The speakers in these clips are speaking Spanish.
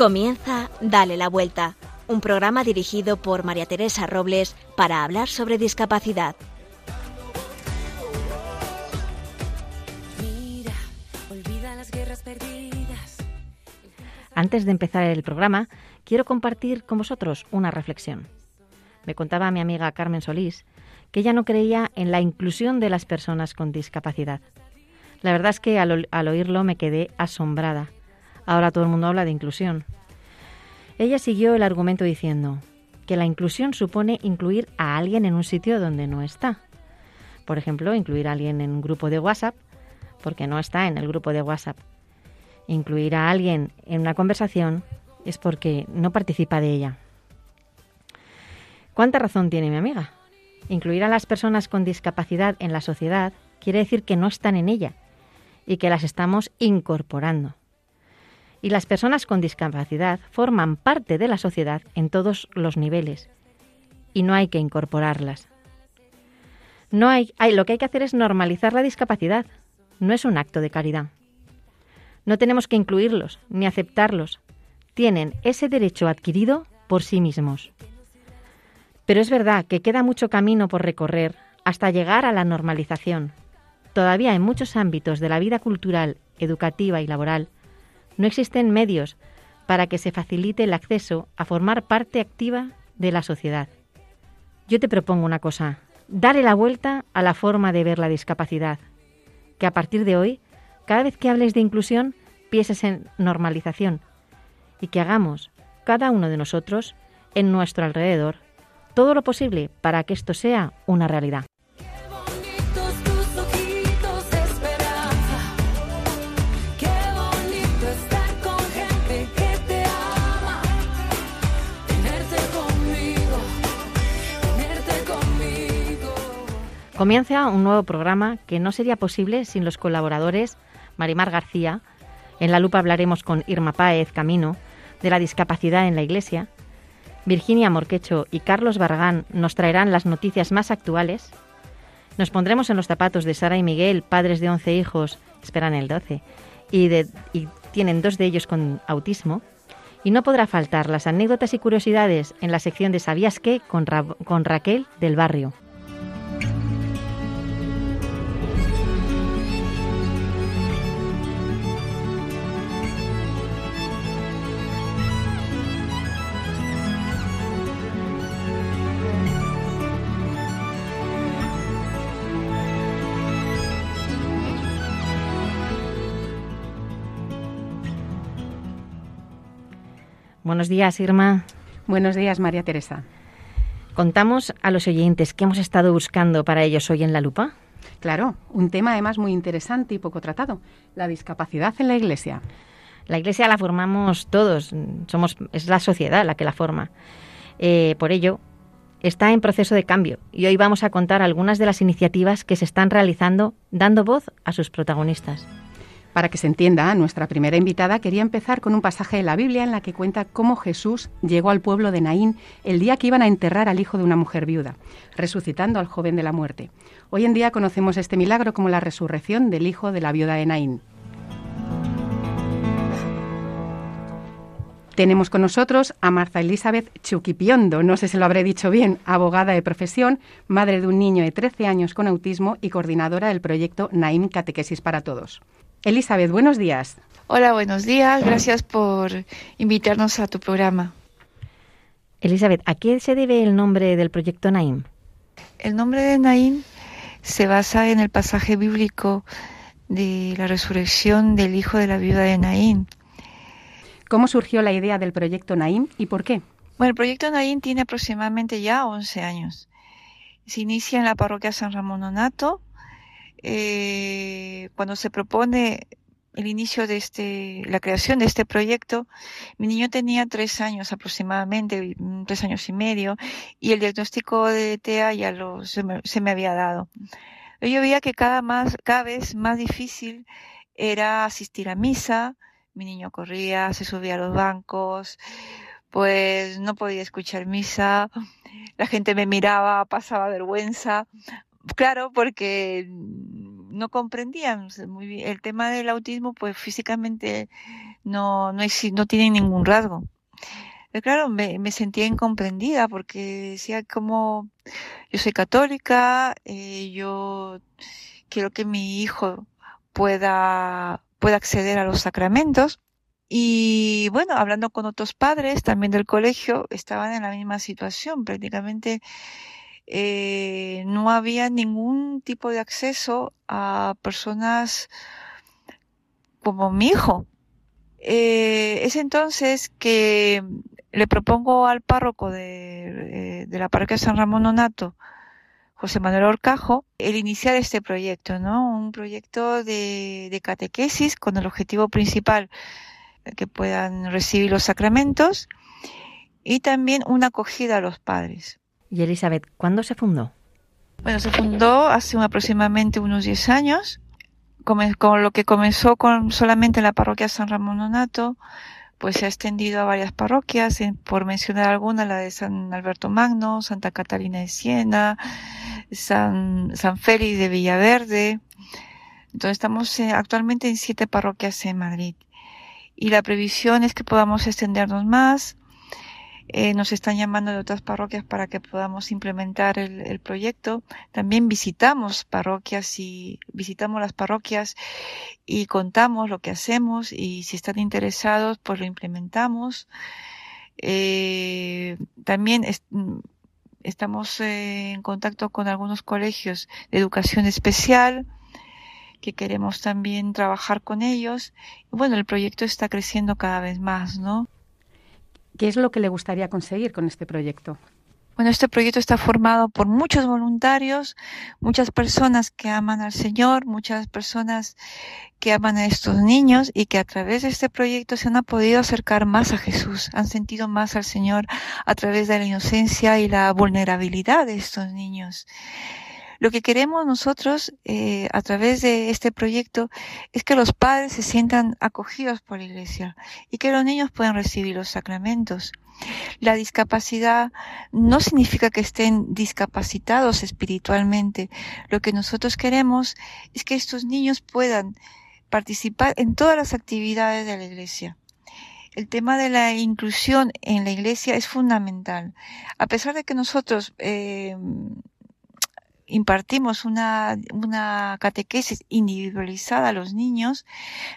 Comienza Dale la Vuelta, un programa dirigido por María Teresa Robles para hablar sobre discapacidad. Antes de empezar el programa, quiero compartir con vosotros una reflexión. Me contaba mi amiga Carmen Solís que ella no creía en la inclusión de las personas con discapacidad. La verdad es que al, oírlo me quedé asombrada. Ahora todo el mundo habla de inclusión. Ella siguió el argumento diciendo que la inclusión supone incluir a alguien en un sitio donde no está. Por ejemplo, incluir a alguien en un grupo de WhatsApp porque no está en el grupo de WhatsApp. Incluir a alguien en una conversación es porque no participa de ella. ¿Cuánta razón tiene mi amiga? Incluir a las personas con discapacidad en la sociedad quiere decir que no están en ella y que las estamos incorporando. Y las personas con discapacidad forman parte de la sociedad en todos los niveles y no hay que incorporarlas. No hay, hay, lo que hay que hacer es normalizar la discapacidad. No es un acto de caridad. No tenemos que incluirlos ni aceptarlos. Tienen ese derecho adquirido por sí mismos. Pero es verdad que queda mucho camino por recorrer hasta llegar a la normalización, Todavía en muchos ámbitos de la vida cultural, educativa y laboral no existen medios para que se facilite el acceso a formar parte activa de la sociedad. Yo te propongo una cosa, darle la vuelta a la forma de ver la discapacidad, que a partir de hoy, cada vez que hables de inclusión, pienses en normalización y que hagamos, cada uno de nosotros, en nuestro alrededor, todo lo posible para que esto sea una realidad. Comienza un nuevo programa que no sería posible sin los colaboradores Marimar García. En la lupa hablaremos con Irma Páez Camino de la discapacidad en la Iglesia. Virginia Morquecho y Carlos Barragán nos traerán las noticias más actuales. Nos pondremos en los zapatos de Sara y Miguel, padres de 11 hijos, esperan el 12, y, y tienen dos de ellos con autismo. Y no podrá faltar las anécdotas y curiosidades en la sección de ¿Sabías qué? con Raquel del Barrio. Buenos días, Irma. Buenos días, María Teresa. Contamos a los oyentes qué hemos estado buscando para ellos hoy en la lupa. Claro, un tema además muy interesante y poco tratado, la discapacidad en la Iglesia. La Iglesia la formamos todos, somos, es la sociedad la que la forma. Eh, por ello, está en proceso de cambio y hoy vamos a contar algunas de las iniciativas que se están realizando dando voz a sus protagonistas. Para que se entienda, nuestra primera invitada quería empezar con un pasaje de la Biblia en la que cuenta cómo Jesús llegó al pueblo de Naín el día que iban a enterrar al hijo de una mujer viuda, resucitando al joven de la muerte. Hoy en día conocemos este milagro como la resurrección del hijo de la viuda de Naín. Tenemos con nosotros a Marta Elizabeth Chuquipiondo, no sé si lo habré dicho bien, abogada de profesión, madre de un niño de 13 años con autismo y coordinadora del proyecto Naim Catequesis para Todos. Elizabeth, buenos días. Hola, buenos días. Gracias por invitarnos a tu programa. Elizabeth, ¿a qué se debe el nombre del proyecto Naim? El nombre de Naim se basa en el pasaje bíblico de la resurrección del hijo de la viuda de Naim. ¿Cómo surgió la idea del proyecto Naim y por qué? Bueno, el proyecto Naim tiene aproximadamente ya 11 años. Se inicia en la parroquia San Ramón Nonato eh, cuando se propone el inicio de este, la creación de este proyecto, mi niño tenía tres años aproximadamente, mm, tres años y medio, y el diagnóstico de TEA ya se, me, había dado. Yo veía que cada vez más difícil era asistir a misa, mi niño corría, se subía a los bancos, pues no podía escuchar misa, la gente me miraba, pasaba vergüenza, Claro, porque no comprendían muy bien el tema del autismo, pues físicamente no, no, ningún rasgo. Pero claro, me, me, sentía incomprendida porque decía como yo soy católica, eh, yo quiero que mi hijo pueda, pueda acceder a los sacramentos. Y bueno, hablando con otros padres también del colegio, estaban en la misma situación. Prácticamente eh, no había ningún tipo de acceso a personas como mi hijo. Eh, es entonces que le propongo al párroco de, de la parroquia San Ramón Nonato, José Manuel Orcajo, el iniciar este proyecto, ¿no? Un proyecto de catequesis con el objetivo principal que puedan recibir los sacramentos y también una acogida a los padres. ¿Y Elizabeth, cuándo se fundó? Bueno, se fundó hace aproximadamente unos 10 años, con lo que comenzó con solamente la parroquia San Ramón Nonato, pues se ha extendido a varias parroquias, por mencionar algunas, la de San Alberto Magno, Santa Catalina de Siena, San, San Félix de Villaverde. Entonces estamos eh, actualmente en siete parroquias en Madrid. Y la previsión es que podamos extendernos más. Eh, nos están llamando de otras parroquias para que podamos implementar el, proyecto. También visitamos parroquias y visitamos las parroquias y contamos lo que hacemos y si están interesados, pues lo implementamos. Eh, también es, estamos eh, en contacto con algunos colegios de educación especial que queremos también trabajar con ellos. Bueno, el proyecto está creciendo cada vez más, ¿no? ¿Qué es lo que le gustaría conseguir con este proyecto? Bueno, este proyecto está formado por muchos voluntarios, muchas personas que aman al Señor, muchas personas que aman a estos niños y que a través de este proyecto se han podido acercar más a Jesús, han sentido más al Señor a través de la inocencia y la vulnerabilidad de estos niños. Lo que queremos nosotros eh, a través de este proyecto es que los padres se sientan acogidos por la iglesia y que los niños puedan recibir los sacramentos. La discapacidad no significa que estén discapacitados espiritualmente. Lo que nosotros queremos es que estos niños puedan participar en todas las actividades de la iglesia. El tema de la inclusión en la iglesia es fundamental. A pesar de que nosotros eh, impartimos una, catequesis individualizada a los niños,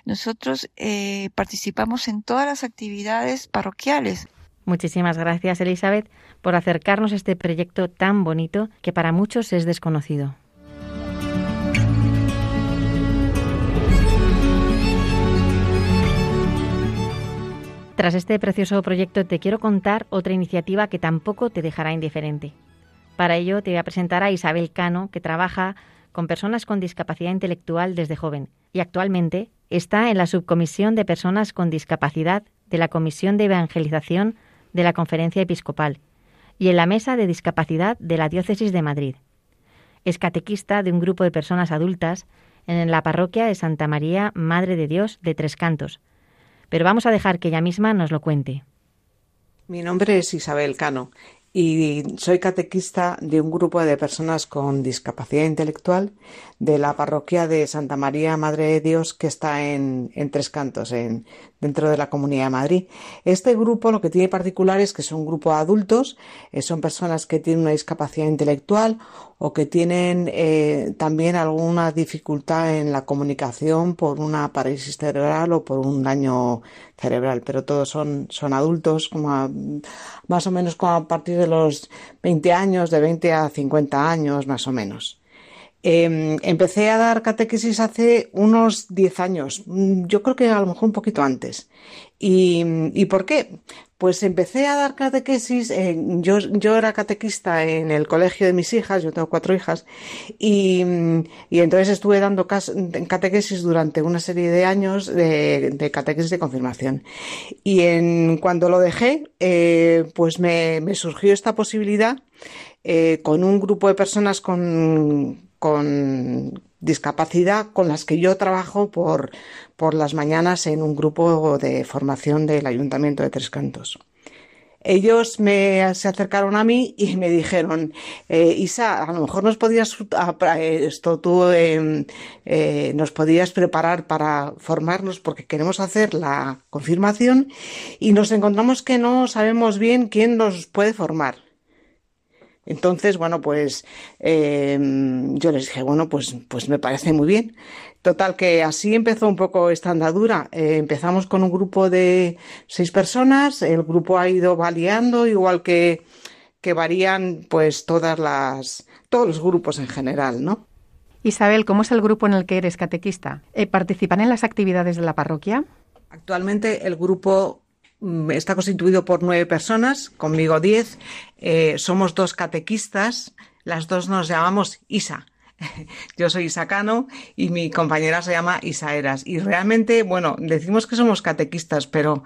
nosotros eh, participamos en todas las actividades parroquiales. Muchísimas gracias, Elizabeth, por acercarnos a este proyecto tan bonito que para muchos es desconocido. Tras este precioso proyecto te quiero contar otra iniciativa que tampoco te dejará indiferente. Para ello te voy a presentar a Isabel Cano, que trabaja con personas con discapacidad intelectual desde joven y actualmente está en la subcomisión de personas con discapacidad de la Comisión de Evangelización de la Conferencia Episcopal y en la Mesa de Discapacidad de la Diócesis de Madrid. Es catequista de un grupo de personas adultas en la parroquia de Santa María, Madre de Dios, de Tres Cantos. Pero vamos a dejar que ella misma nos lo cuente. Mi nombre es Isabel Cano y soy catequista de un grupo de personas con discapacidad intelectual de la parroquia de Santa María Madre de Dios que está en, en Tres Cantos, en, dentro de la Comunidad de Madrid. Este grupo lo que tiene particular es que son un grupo de adultos, eh, son personas que tienen una discapacidad intelectual o que tienen eh, también alguna dificultad en la comunicación por una parálisis cerebral o por un daño cerebral, pero todos son, son adultos, como más o menos como a partir de los 20 años, de 20 a 50 años más o menos. Em, empecé a dar catequesis hace unos 10 años, yo creo que a lo mejor un poquito antes. ¿Y, ¿y por qué? Pues empecé a dar catequesis, yo, yo era catequista en el colegio de mis hijas, yo tengo cuatro hijas, y, y entonces estuve dando catequesis durante una serie de años de, de catequesis de confirmación. Y en, cuando lo dejé, eh, pues me, me, surgió esta posibilidad eh, con un grupo de personas con, con discapacidad con las que yo trabajo por, por las mañanas en un grupo de formación del Ayuntamiento de Tres Cantos. ellos me, se acercaron a mí y me dijeron, eh, Isa, a lo mejor nos podías, esto tú em, eh, nos podías preparar para formarnos porque queremos hacer la confirmación y nos encontramos que no sabemos bien quién nos puede formar. Entonces, bueno, pues em, yo les dije, bueno, pues, pues me parece muy bien. Total, que así empezó un poco esta andadura. Eh, empezamos con un grupo de seis personas, el grupo ha ido variando, igual que, que varían pues todas las, todos los grupos en general, ¿no? Isabel, ¿cómo es el grupo en el que eres catequista? Eh, ¿Participan en las actividades de la parroquia? Actualmente el grupo está constituido por nueve personas, conmigo diez. Eh, somos dos catequistas, las dos nos llamamos Isa. Yo soy Isacano y mi compañera se llama Isaeras. Y realmente, bueno, decimos que somos catequistas, pero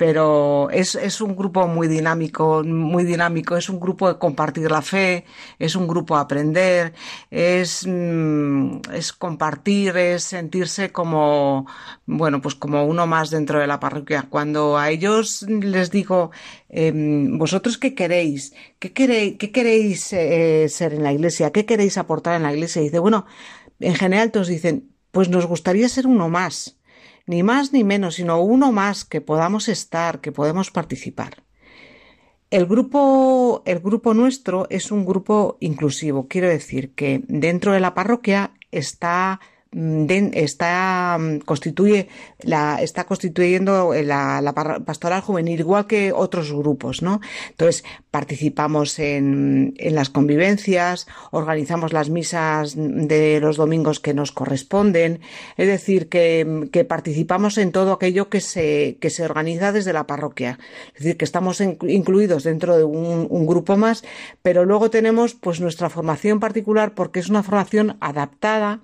pero es, es, un grupo muy dinámico, muy dinámico, es un grupo de compartir la fe, es un grupo de aprender, es, mm, es compartir, es sentirse como, bueno, pues como uno más dentro de la parroquia. Cuando a ellos les digo, em, vosotros qué queréis, qué queréis, qué queréis eh, ser en la iglesia, qué queréis aportar en la iglesia, y dice, bueno, en general todos dicen, pues nos gustaría ser uno más ni más ni menos, sino uno más que podamos estar, que podemos participar. El grupo, el grupo nuestro es un grupo inclusivo. Quiero decir que dentro de la parroquia está está mm, constituye la está constituyendo la, la, pastoral juvenil igual que otros grupos no entonces participamos en, en las convivencias organizamos las misas de los domingos que nos corresponden es decir que, que participamos en todo aquello que se que se organiza desde la parroquia. Es decir que estamos incluidos dentro de un, un grupo más pero luego tenemos pues nuestra formación particular porque es una formación adaptada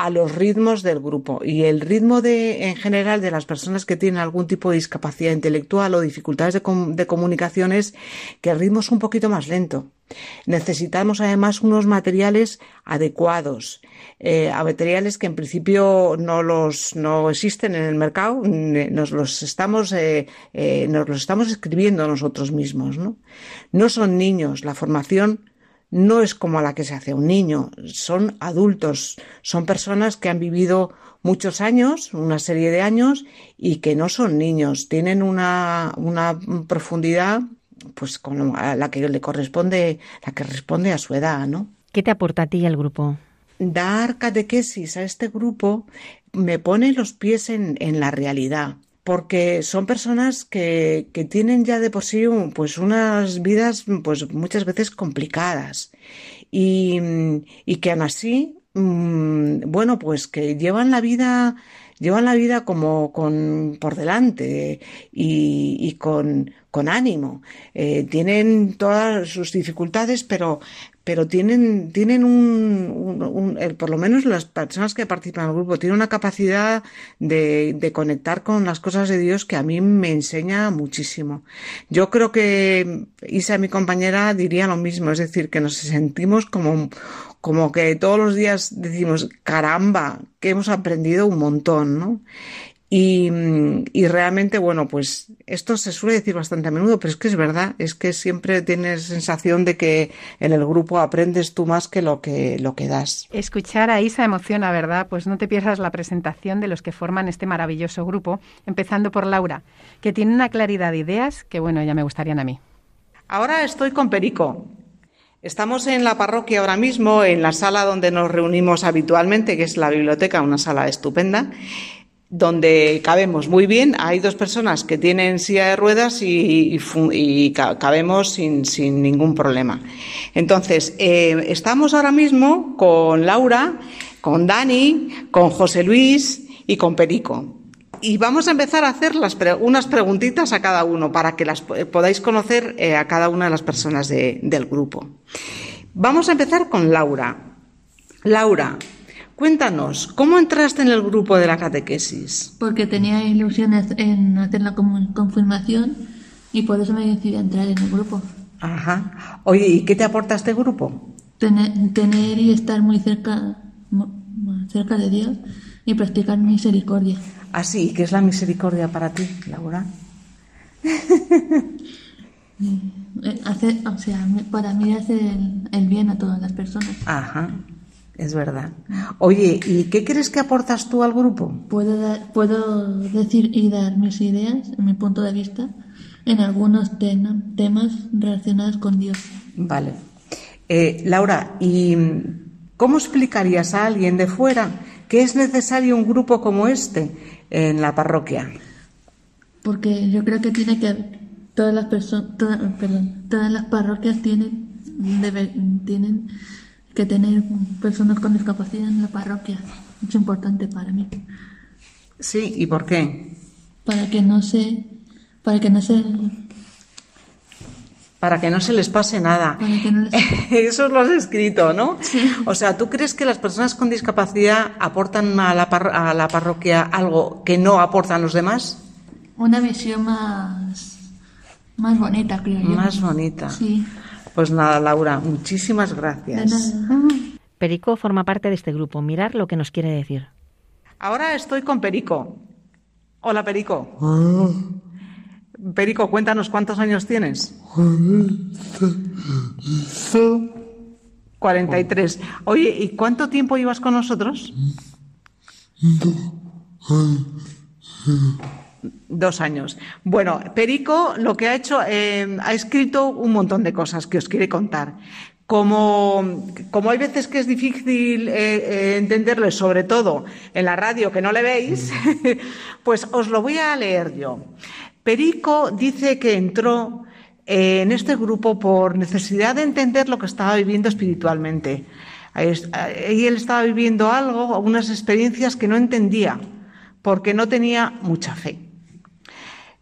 a los ritmos del grupo y el ritmo de en general de las personas que tienen algún tipo de discapacidad intelectual o dificultades de, de comunicación es que el ritmo es un poquito más lento. Necesitamos además unos materiales adecuados, eh, a materiales que en principio no los no existen en el mercado, nos los estamos eh, eh, nos los estamos escribiendo nosotros mismos, ¿no? No son niños, la formación no es como la que se hace a un niño, son adultos, son personas que han vivido muchos años, una serie de años, y que no son niños, tienen una, una profundidad pues con la que le corresponde, la que responde a su edad, ¿no? ¿Qué te aporta a ti el grupo? Dar catequesis a este grupo me pone los pies en, en la realidad porque son personas que, que tienen ya de por sí pues unas vidas pues muchas veces complicadas y, y que aún así mm, bueno pues que llevan la vida llevan la vida como con por delante y, y con, con ánimo. Eh, tienen todas sus dificultades, pero pero tienen, tienen un, por lo menos las personas que participan en el grupo, tienen una capacidad de, de, conectar con las cosas de Dios que a mí me enseña muchísimo. Yo creo que Isa, mi compañera, diría lo mismo, es decir, que nos sentimos como, como que todos los días decimos, caramba, que hemos aprendido un montón, ¿no? Y, y, realmente, bueno, pues esto se suele decir bastante a menudo, pero es que es verdad, es que siempre tienes sensación de que en el grupo aprendes tú más que lo que, lo que das. Escuchar a Isa emociona, ¿verdad? Pues no te pierdas la presentación de los que forman este maravilloso grupo, empezando por Laura, que tiene una claridad de ideas que, bueno, ya me gustarían a mí. Ahora estoy con Perico. Estamos en la parroquia ahora mismo, en la sala donde nos reunimos habitualmente, que es la biblioteca, una sala estupenda donde cabemos muy bien. Hay dos personas que tienen silla de ruedas y, cabemos sin, sin, ningún problema. Entonces, eh, estamos ahora mismo con Laura, con Dani, con José Luis y con Perico. Y vamos a empezar a hacer unas preguntitas a cada uno para que las podáis conocer eh, a cada una de las personas de, del grupo. Vamos a empezar con Laura. Laura, Cuéntanos, ¿cómo entraste en el grupo de la catequesis? Porque tenía ilusiones en hacer la confirmación y por eso me decidí a entrar en el grupo. Ajá. Oye, ¿y qué te aporta este grupo? Tener, tener y estar muy cerca, cerca de Dios y practicar misericordia. Ah, sí, ¿qué es la misericordia para ti, Laura? Eh, hace, o sea, para mí hace el, el bien a todas las personas. Ajá, es verdad. Oye, ¿y qué crees que aportas tú al grupo? Puedo, dar- puedo decir y dar mis ideas, mi punto de vista, en algunos temas relacionados con Dios. Vale. Eh, Laura, ¿y cómo explicarías a alguien de fuera que es necesario un grupo como este en la parroquia? Porque yo creo que tiene que todas las personas, perdón, todas las parroquias tienen, debe- tienen que tener personas con discapacidad en la parroquia. Es importante para mí, Sí, ¿y por qué? para que no se, para que no se, Para que no se les pase nada. no les, Eso lo has escrito, ¿no? O sea, ¿tú crees que las personas con discapacidad aportan a la, par- a la parroquia algo que no aportan los demás? una visión más, más bonita, creo yo. Más bonita. Sí, Pues nada, Laura, muchísimas gracias. Perico forma parte de este grupo. Mirar lo que nos quiere decir. Ahora estoy con Perico. Hola, Perico. Perico, cuéntanos cuántos años tienes. 43. Oye, ¿y cuánto tiempo llevas con nosotros? Dos años. Bueno, Perico lo que ha hecho, eh, ha escrito un montón de cosas que os quiere contar. Como, como hay veces que es difícil eh, eh, entenderle, sobre todo en la radio que no le veis, pues os lo voy a leer yo. Perico dice que entró eh, en este grupo por necesidad de entender lo que estaba viviendo espiritualmente. Ahí él estaba viviendo algo, unas experiencias que no entendía, porque no tenía mucha fe.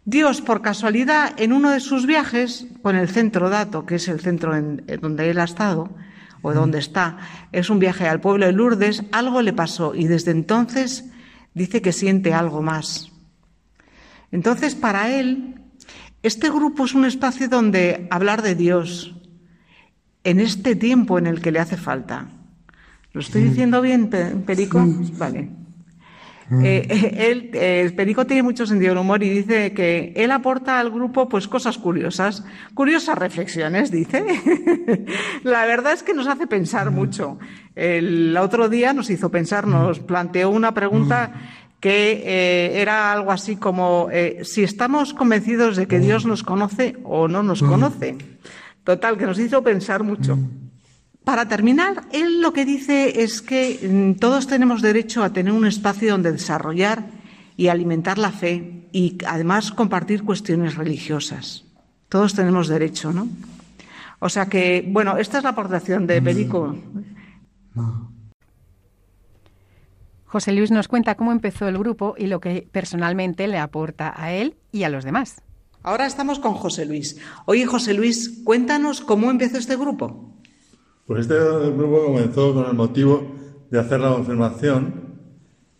Dios, por casualidad, en uno de sus viajes con el centro dato, que es el centro en, en donde él ha estado, o donde está, es un viaje al pueblo de Lourdes, algo le pasó y desde entonces dice que siente algo más. Entonces, para él, este grupo es un espacio donde hablar de Dios en este tiempo en el que le hace falta. ¿Lo estoy diciendo bien, Pe- Perico? Vale. Eh, eh, él, eh, Perico tiene mucho sentido del humor y dice que él aporta al grupo pues cosas curiosas, curiosas reflexiones, dice. La verdad es que nos hace pensar mucho. El otro día nos hizo pensar, nos planteó una pregunta que eh, era algo así como si estamos convencidos de que Dios nos conoce o no nos conoce. Total, que nos hizo pensar mucho. Para terminar, él lo que dice es que mm, todos tenemos derecho a tener un espacio donde desarrollar y alimentar la fe y además compartir cuestiones religiosas. Todos tenemos derecho, ¿no? O sea que, bueno, esta es la aportación de Perico. José Luis nos cuenta cómo empezó el grupo y lo que personalmente le aporta a él y a los demás. Ahora estamos con José Luis. Oye, José Luis, cuéntanos cómo empezó este grupo. Pues este grupo comenzó con el motivo de hacer la confirmación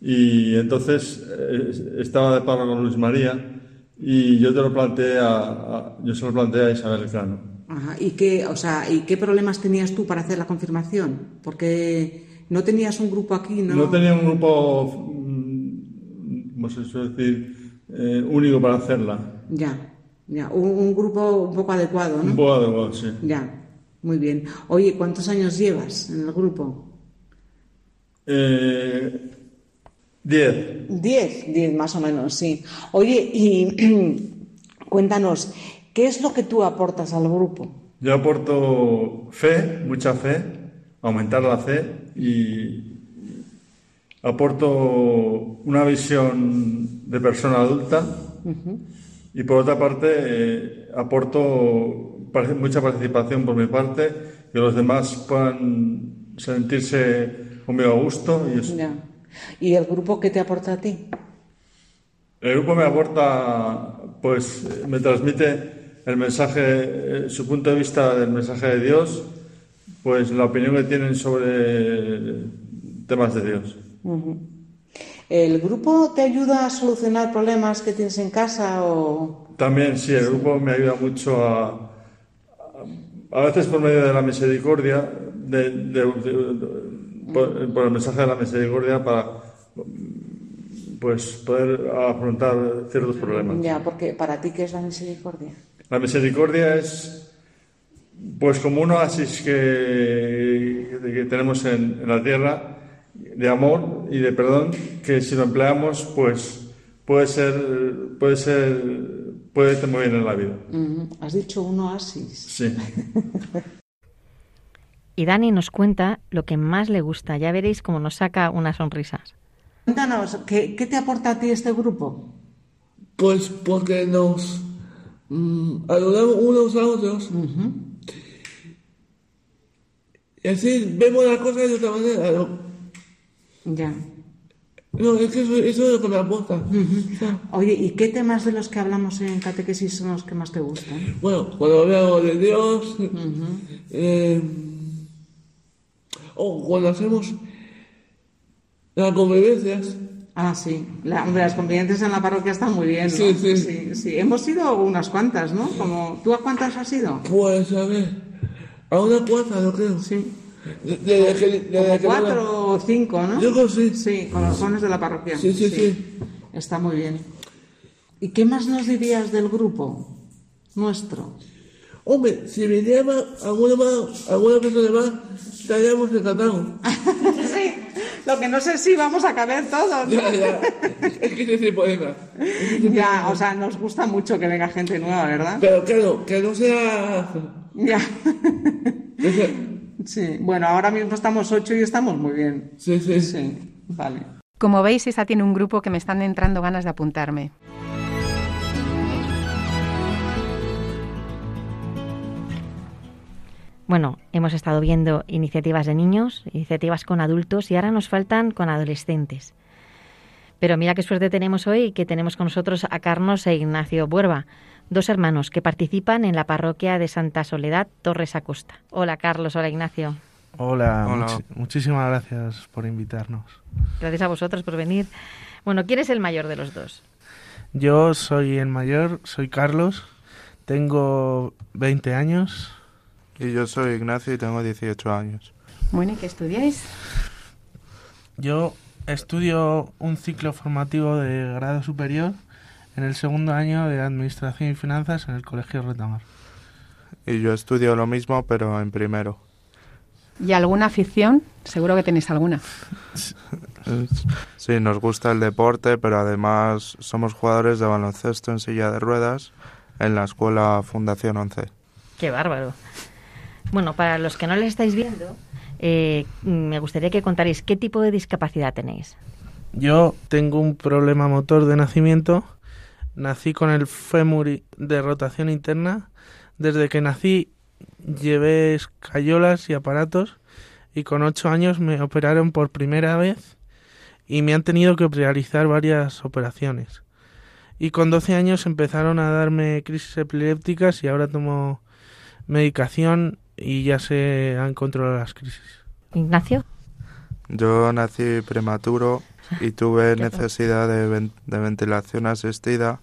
y entonces eh, estaba de paro con Luis María y yo te lo planteé a, a- yo se lo planteé a Isabel Cano. Ajá, ¿Y qué, o sea, ¿y qué problemas tenías tú para hacer la confirmación? Porque no tenías un grupo aquí, ¿no? No tenía un grupo, mm, ¿cómo se suele decir?, eh, único para hacerla. Ya, ya, un, un grupo un poco adecuado, ¿no? Un poco adecuado, sí. Ya, muy bien. Oye, ¿cuántos años llevas en el grupo? Eh, diez. Diez, diez más o menos, sí. Oye, y cuéntanos, ¿qué es lo que tú aportas al grupo? Yo aporto fe, mucha fe, aumentar la fe y aporto una visión de persona adulta y por otra parte eh, aporto mucha participación por mi parte, que los demás puedan sentirse conmigo a gusto y eso. Ya. ¿Y el grupo qué te aporta a ti? El grupo me aporta, pues me transmite el mensaje, eh, su punto de vista del mensaje de Dios, pues la opinión que tienen sobre temas de Dios. ¿El grupo te ayuda a solucionar problemas que tienes en casa o...? También, sí, el grupo me ayuda mucho a, a, veces por medio de la misericordia, de, de- de- de- por, por el mensaje de la misericordia para pues poder afrontar ciertos problemas. Ya, porque para ti, ¿qué es la misericordia? La misericordia es pues como un oasis que, que tenemos en, en, la tierra de amor y de perdón que si lo empleamos pues puede ser puede ser puede estar muy bien en la vida. Has dicho un oasis. Sí. y Dani nos cuenta lo que más le gusta. Ya veréis cómo nos saca unas sonrisas. Cuéntanos, ¿qué, ¿qué, te aporta a ti este grupo? Pues porque nos mmm, ayudamos unos a otros. Uh -huh. Y así vemos las cosas de otra manera, ¿no? Ya. No, es que eso, eso es lo que me aporta. Oye, ¿y qué temas de los que hablamos en catequesis son los que más te gustan? Bueno, cuando hablamos de Dios, uh -huh. eh, o cuando hacemos las convivencias. Ah, sí. La, hombre, las convivencias en la parroquia están muy bien, ¿no? Sí, sí. sí, sí. Hemos ido unas cuantas, ¿no? Como, ¿Tú a cuántas has ido? Pues, a ver, a unas cuantas, yo creo. Sí. Que, que cuatro o cinco, ¿no? Yo sí. Sí, con los jóvenes de la parroquia. Sí, sí, sí. Está muy bien. ¿Y qué más nos dirías del grupo nuestro? Hombre, si viniera más, alguna más, alguna persona más, estaríamos encantados. sí, lo que no sé si vamos a caber todos. ¿no? ya, ya. Es que ese tipo de más. Ya, o sea, nos gusta mucho que venga gente nueva, ¿verdad? Pero claro, que no sea. Ya. Sí, bueno, ahora mismo estamos ocho y estamos muy bien. Sí, sí. Sí, vale. Como veis, esa tiene un grupo que me están entrando ganas de apuntarme. Bueno, hemos estado viendo iniciativas de niños, iniciativas con adultos y ahora nos faltan con adolescentes. Pero mira qué suerte tenemos hoy que tenemos con nosotros a Carlos e Ignacio Buerba, dos hermanos que participan en la parroquia de Santa Soledad Torres Acosta. Hola Carlos, hola Ignacio. Hola, Hola. muchísimas gracias por invitarnos. Gracias a vosotros por venir. Bueno, ¿quién es el mayor de los dos? Yo soy el mayor, soy Carlos, tengo 20 años. Y yo soy Ignacio y tengo 18 años. Bueno, ¿y qué estudiáis? Yo estudio un ciclo formativo de grado superior en el segundo año de Administración y Finanzas en el Colegio Retamar. Y yo estudio lo mismo, pero en primero. ¿Y alguna afición? Seguro que tenéis alguna. Sí, nos gusta el deporte, pero además somos jugadores de baloncesto en silla de ruedas en la escuela Fundación 11. Qué bárbaro. Bueno, para los que no les estáis viendo, eh, me gustaría que contarais qué tipo de discapacidad tenéis. Yo tengo un problema motor de nacimiento. Nací con el fémur de rotación interna. Desde que nací llevé escayolas y aparatos y con ocho años me operaron por primera vez y me han tenido que realizar varias operaciones. Y con 12 años empezaron a darme crisis epilépticas y ahora tomo medicación y ya se han controlado las crisis. Ignacio. Yo nací prematuro y tuve necesidad de, ven- de ventilación asistida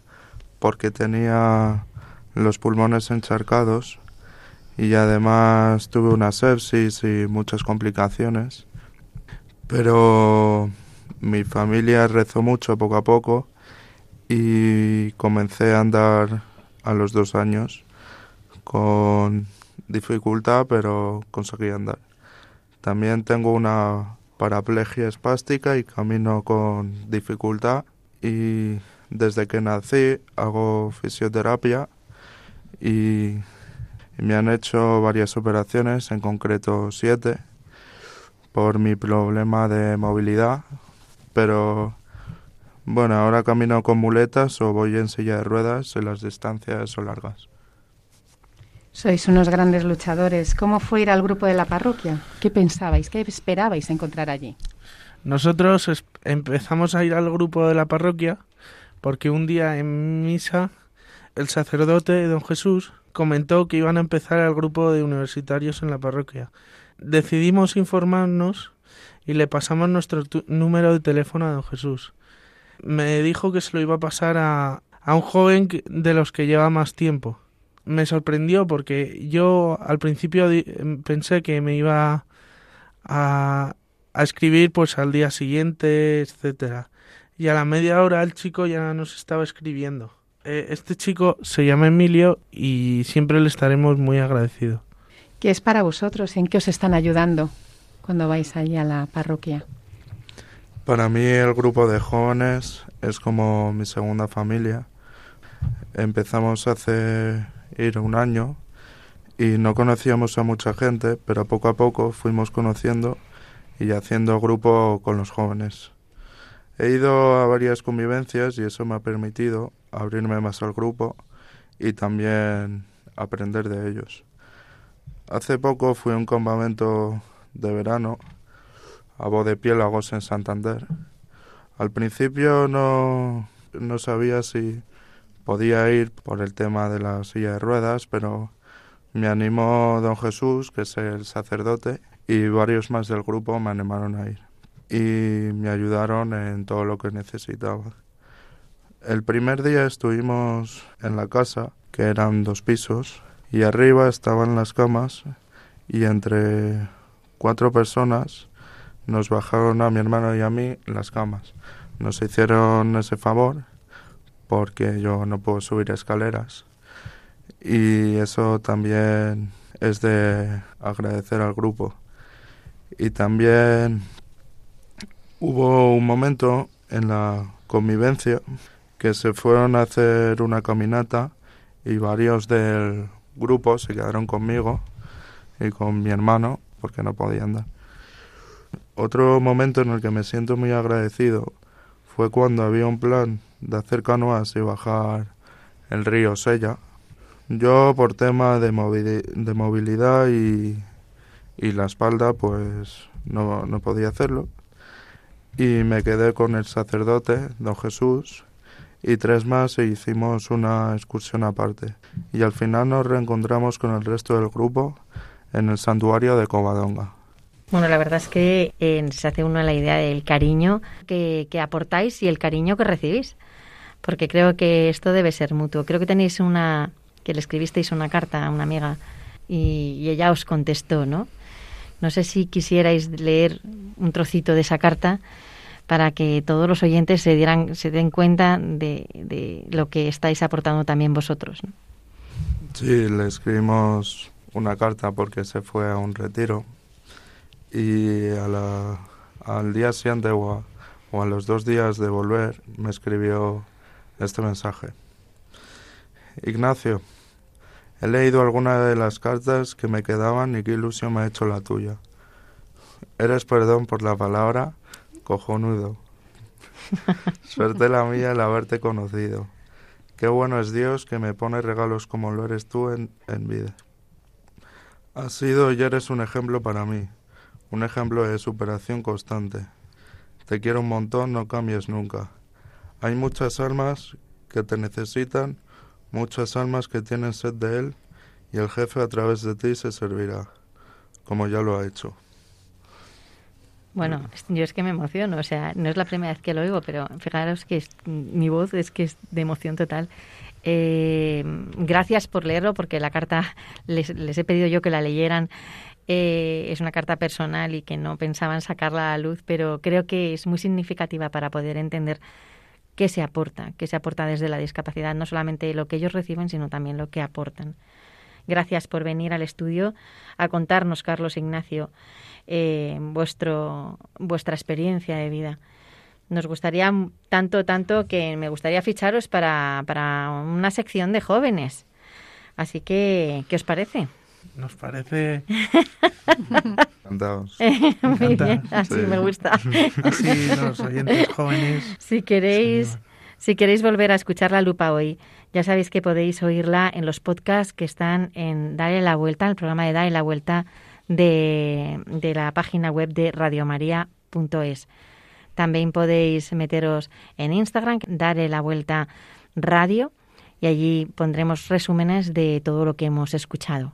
porque tenía los pulmones encharcados y además tuve una sepsis y muchas complicaciones. Pero mi familia rezó mucho poco a poco y comencé a andar a los dos años con dificultad, pero conseguí andar. También tengo una paraplegia espástica y camino con dificultad y desde que nací hago fisioterapia y, y me han hecho varias operaciones, en concreto siete, por mi problema de movilidad, pero bueno, ahora camino con muletas o voy en silla de ruedas si las distancias son largas. Sois unos grandes luchadores. ¿Cómo fue ir al grupo de la parroquia? ¿Qué pensabais? ¿Qué esperabais encontrar allí? Nosotros empezamos a ir al grupo de la parroquia porque un día en misa el sacerdote don Jesús comentó que iban a empezar el grupo de universitarios en la parroquia. Decidimos informarnos y le pasamos nuestro número de teléfono a don Jesús. Me dijo que se lo iba a pasar a, a un joven de los que lleva más tiempo. Me sorprendió porque yo al principio pensé que me iba a, a escribir pues al día siguiente, etcétera. Y a la media hora el chico ya nos estaba escribiendo. Eh, este chico se llama Emilio y siempre le estaremos muy agradecidos. ¿Qué es para vosotros? ¿En qué os están ayudando cuando vais allí a la parroquia? Para mí el grupo de jóvenes es como mi segunda familia. Empezamos hace ir un año y no conocíamos a mucha gente, pero poco a poco fuimos conociendo y haciendo grupo con los jóvenes. He ido a varias convivencias y eso me ha permitido abrirme más al grupo y también aprender de ellos. Hace poco fui a un campamento de verano a Bodepiélagos en Santander. Al principio no, no sabía si podía ir por el tema de la silla de ruedas, pero me animó don Jesús, que es el sacerdote, y varios más del grupo me animaron a ir. Y me ayudaron en todo lo que necesitaba. El primer día estuvimos en la casa, que eran dos pisos, y arriba estaban las camas y entre cuatro personas nos bajaron a mi hermano y a mí las camas. Nos hicieron ese favor porque yo no puedo subir escaleras y eso también es de agradecer al grupo. Y también hubo un momento en la convivencia que se fueron a hacer una caminata y varios del grupos se quedaron conmigo y con mi hermano porque no podía andar. Otro momento en el que me siento muy agradecido fue cuando había un plan de hacer canoas y bajar el río Sella. Yo por tema de, de movilidad y, y, la espalda pues no, no podía hacerlo y me quedé con el sacerdote, don Jesús, y tres más e hicimos una excursión aparte. Y al final nos reencontramos con el resto del grupo en el santuario de Covadonga. Bueno, la verdad es que eh, se hace uno la idea del cariño que, que, aportáis y el cariño que recibís, porque creo que esto debe ser mutuo. Creo que tenéis una, que le escribisteis una carta a una amiga y, y ella os contestó, ¿no? No sé si quisierais leer un trocito de esa carta para que todos los oyentes se dieran, se den cuenta de, de lo que estáis aportando también vosotros. Sí, le escribimos una carta porque se fue a un retiro y a la, al día siguiente o a, o a los dos días de volver me escribió este mensaje. Ignacio, he leído alguna de las cartas que me quedaban y qué ilusión me ha hecho la tuya. Eres perdón por la palabra cojonudo. Suerte la mía el haberte conocido. Qué bueno es Dios que me pone regalos como lo eres tú en, vida. Has sido y eres un ejemplo para mí, un ejemplo de superación constante. Te quiero un montón, no cambies nunca. Hay muchas almas que te necesitan, muchas almas que tienen sed de Él, y el jefe a través de ti se servirá, como ya lo ha hecho. Bueno, yo es que me emociono, o sea, no es la primera vez que lo oigo, pero fijaros que es, mi voz es que es de emoción total. Eh, gracias por leerlo, porque la carta les, les, he pedido yo que la leyeran. Eh, es una carta personal y que no pensaban sacarla a la luz, pero creo que es muy significativa para poder entender qué se aporta, qué se aporta desde la discapacidad, no solamente lo que ellos reciben, sino también lo que aportan. Gracias por venir al estudio a contarnos, Carlos Ignacio, eh, vuestro, vuestra experiencia de vida. Nos gustaría tanto, tanto que me gustaría ficharos para, para una sección de jóvenes. Así que, ¿qué os parece? Nos parece. Encantados. Muy bien, así sí. me gusta. Así los oyentes jóvenes. Si queréis, Sí. si queréis volver a escuchar la lupa hoy, ya sabéis que podéis oírla en los podcasts que están en Dale la Vuelta, el programa de Dale la Vuelta de, la página web de radiomaria.es. También podéis meteros en Instagram, Dale la Vuelta Radio, y allí pondremos resúmenes de todo lo que hemos escuchado.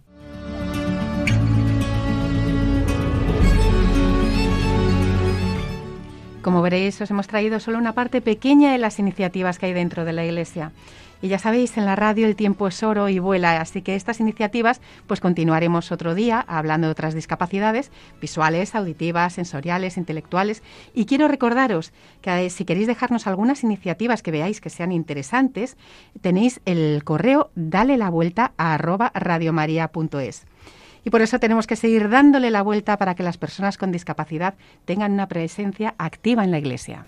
Como veréis, os hemos traído solo una parte pequeña de las iniciativas que hay dentro de la Iglesia. Y ya sabéis, en la radio el tiempo es oro y vuela, así que estas iniciativas pues continuaremos otro día hablando de otras discapacidades visuales, auditivas, sensoriales, intelectuales. Y quiero recordaros que eh, si queréis dejarnos algunas iniciativas que veáis que sean interesantes, tenéis el correo dale la vuelta a arroba radiomaria.es. Y por eso tenemos que seguir dándole la vuelta para que las personas con discapacidad tengan una presencia activa en la Iglesia.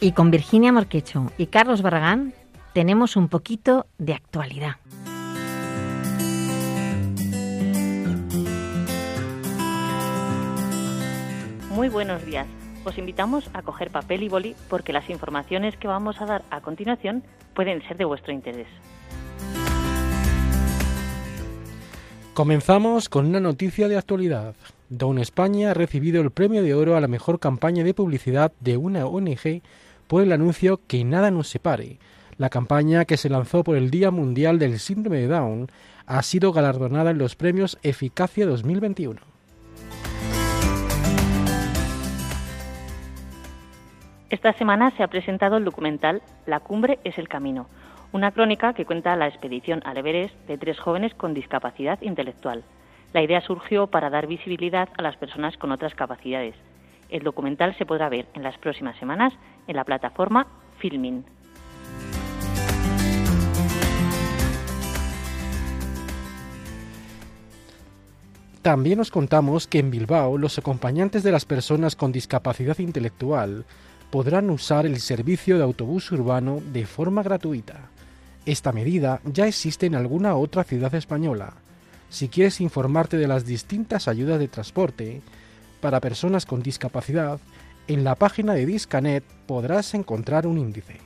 Y con Virginia Morquecho y Carlos Barragán tenemos un poquito de actualidad. Muy buenos días. Os invitamos a coger papel y boli porque las informaciones que vamos a dar a continuación pueden ser de vuestro interés. Comenzamos con una noticia de actualidad. Down España ha recibido el premio de oro a la mejor campaña de publicidad de una ONG por el anuncio Que nada nos separe. La campaña que se lanzó por el Día Mundial del Síndrome de Down ha sido galardonada en los premios Eficacia 2021. Esta semana se ha presentado el documental La cumbre es el camino, una crónica que cuenta la expedición al Everest de tres jóvenes con discapacidad intelectual. La idea surgió para dar visibilidad a las personas con otras capacidades. El documental se podrá ver en las próximas semanas en la plataforma Filmin. También os contamos que en Bilbao los acompañantes de las personas con discapacidad intelectual podrán usar el servicio de autobús urbano de forma gratuita. Esta medida ya existe en alguna otra ciudad española. Si quieres informarte de las distintas ayudas de transporte para personas con discapacidad, en la página de Discanet podrás encontrar un índice.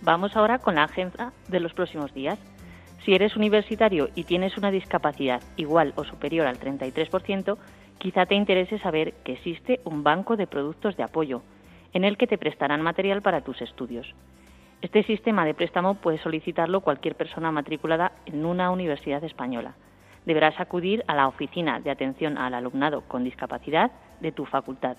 Vamos ahora con la agenda de los próximos días. Si eres universitario y tienes una discapacidad igual o superior al 33%, quizá te interese saber que existe un banco de productos de apoyo, en el que te prestarán material para tus estudios. Este sistema de préstamo puede solicitarlo cualquier persona matriculada en una universidad española. Deberás acudir a la oficina de atención al alumnado con discapacidad de tu facultad.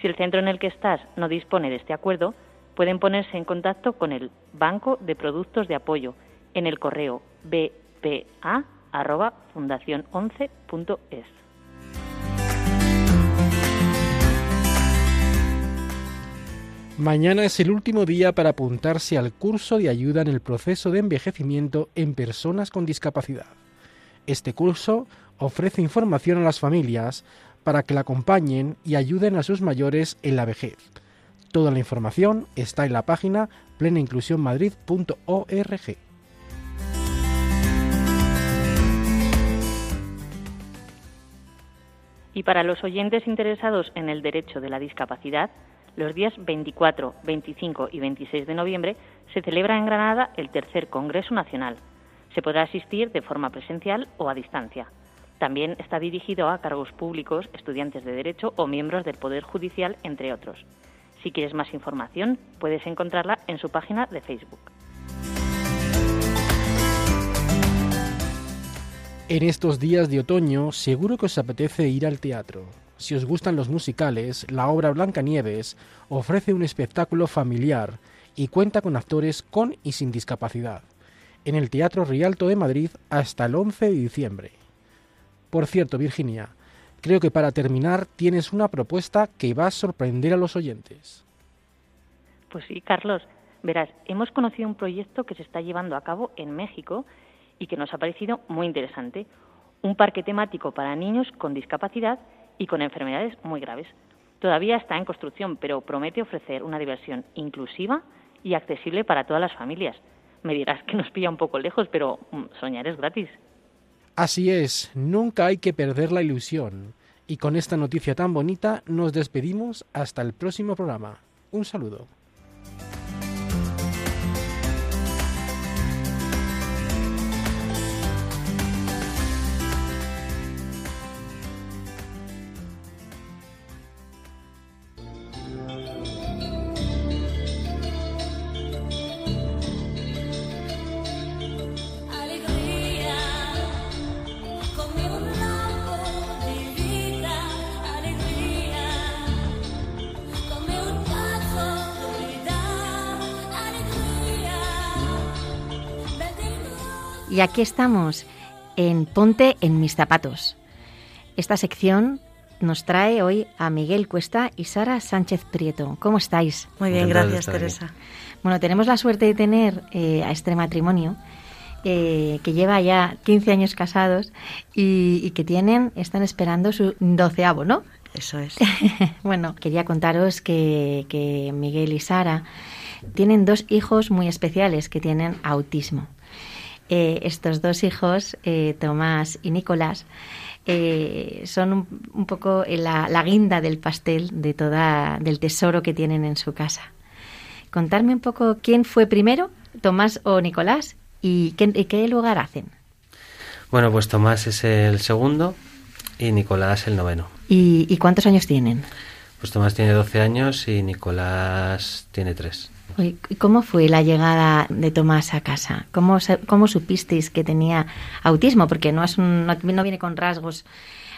Si el centro en el que estás no dispone de este acuerdo, pueden ponerse en contacto con el Banco de Productos de Apoyo en el correo bpa.fundacion11.es. Mañana es el último día para apuntarse al curso de ayuda en el proceso de envejecimiento en personas con discapacidad. Este curso ofrece información a las familias para que la acompañen y ayuden a sus mayores en la vejez Toda la información está en la página plenainclusionmadrid.org. Y para los oyentes interesados en el derecho de la discapacidad, los días 24, 25 y 26 de noviembre se celebra en Granada el tercer Congreso Nacional. Se podrá asistir de forma presencial o a distancia. También está dirigido a cargos públicos, estudiantes de Derecho o miembros del Poder Judicial, entre otros. Si quieres más información, puedes encontrarla en su página de Facebook. En estos días de otoño, seguro que os apetece ir al teatro. Si os gustan los musicales, la obra Blancanieves ofrece un espectáculo familiar y cuenta con actores con y sin discapacidad, en el Teatro Rialto de Madrid hasta el 11 de diciembre. Por cierto, Virginia, Creo que para terminar tienes una propuesta que va a sorprender a los oyentes. Pues sí, Carlos. Verás, hemos conocido un proyecto que se está llevando a cabo en México y que nos ha parecido muy interesante. Un parque temático para niños con discapacidad y con enfermedades muy graves. Todavía está en construcción, pero promete ofrecer una diversión inclusiva y accesible para todas las familias. Me dirás que nos pilla un poco lejos, pero mm, soñar es gratis. Así es, nunca hay que perder la ilusión. Y con esta noticia tan bonita nos despedimos hasta el próximo programa. Un saludo. Y aquí estamos en Ponte en mis zapatos. Esta sección nos trae hoy a Miguel Cuesta y Sara Sánchez Prieto. ¿Cómo estáis? Muy bien, gracias Teresa. Bueno, tenemos la suerte de tener eh, a este matrimonio eh, que lleva ya 15 años casados y, que tienen, están esperando su doceavo, ¿no? Eso es. bueno, quería contaros que, que Miguel y Sara tienen dos hijos muy especiales que tienen autismo. Eh, estos dos hijos, eh, Tomás y Nicolás, eh, son un, poco la, guinda del pastel de toda del tesoro que tienen en su casa. Contarme un poco quién fue primero, Tomás o Nicolás, y qué, lugar hacen. Bueno, pues Tomás es el segundo y Nicolás el noveno. ¿Y, y cuántos años tienen? Pues Tomás tiene 12 años y Nicolás tiene 3. ¿Y cómo fue la llegada de Tomás a casa? ¿Cómo, supisteis que tenía autismo? Porque no, es no, viene con rasgos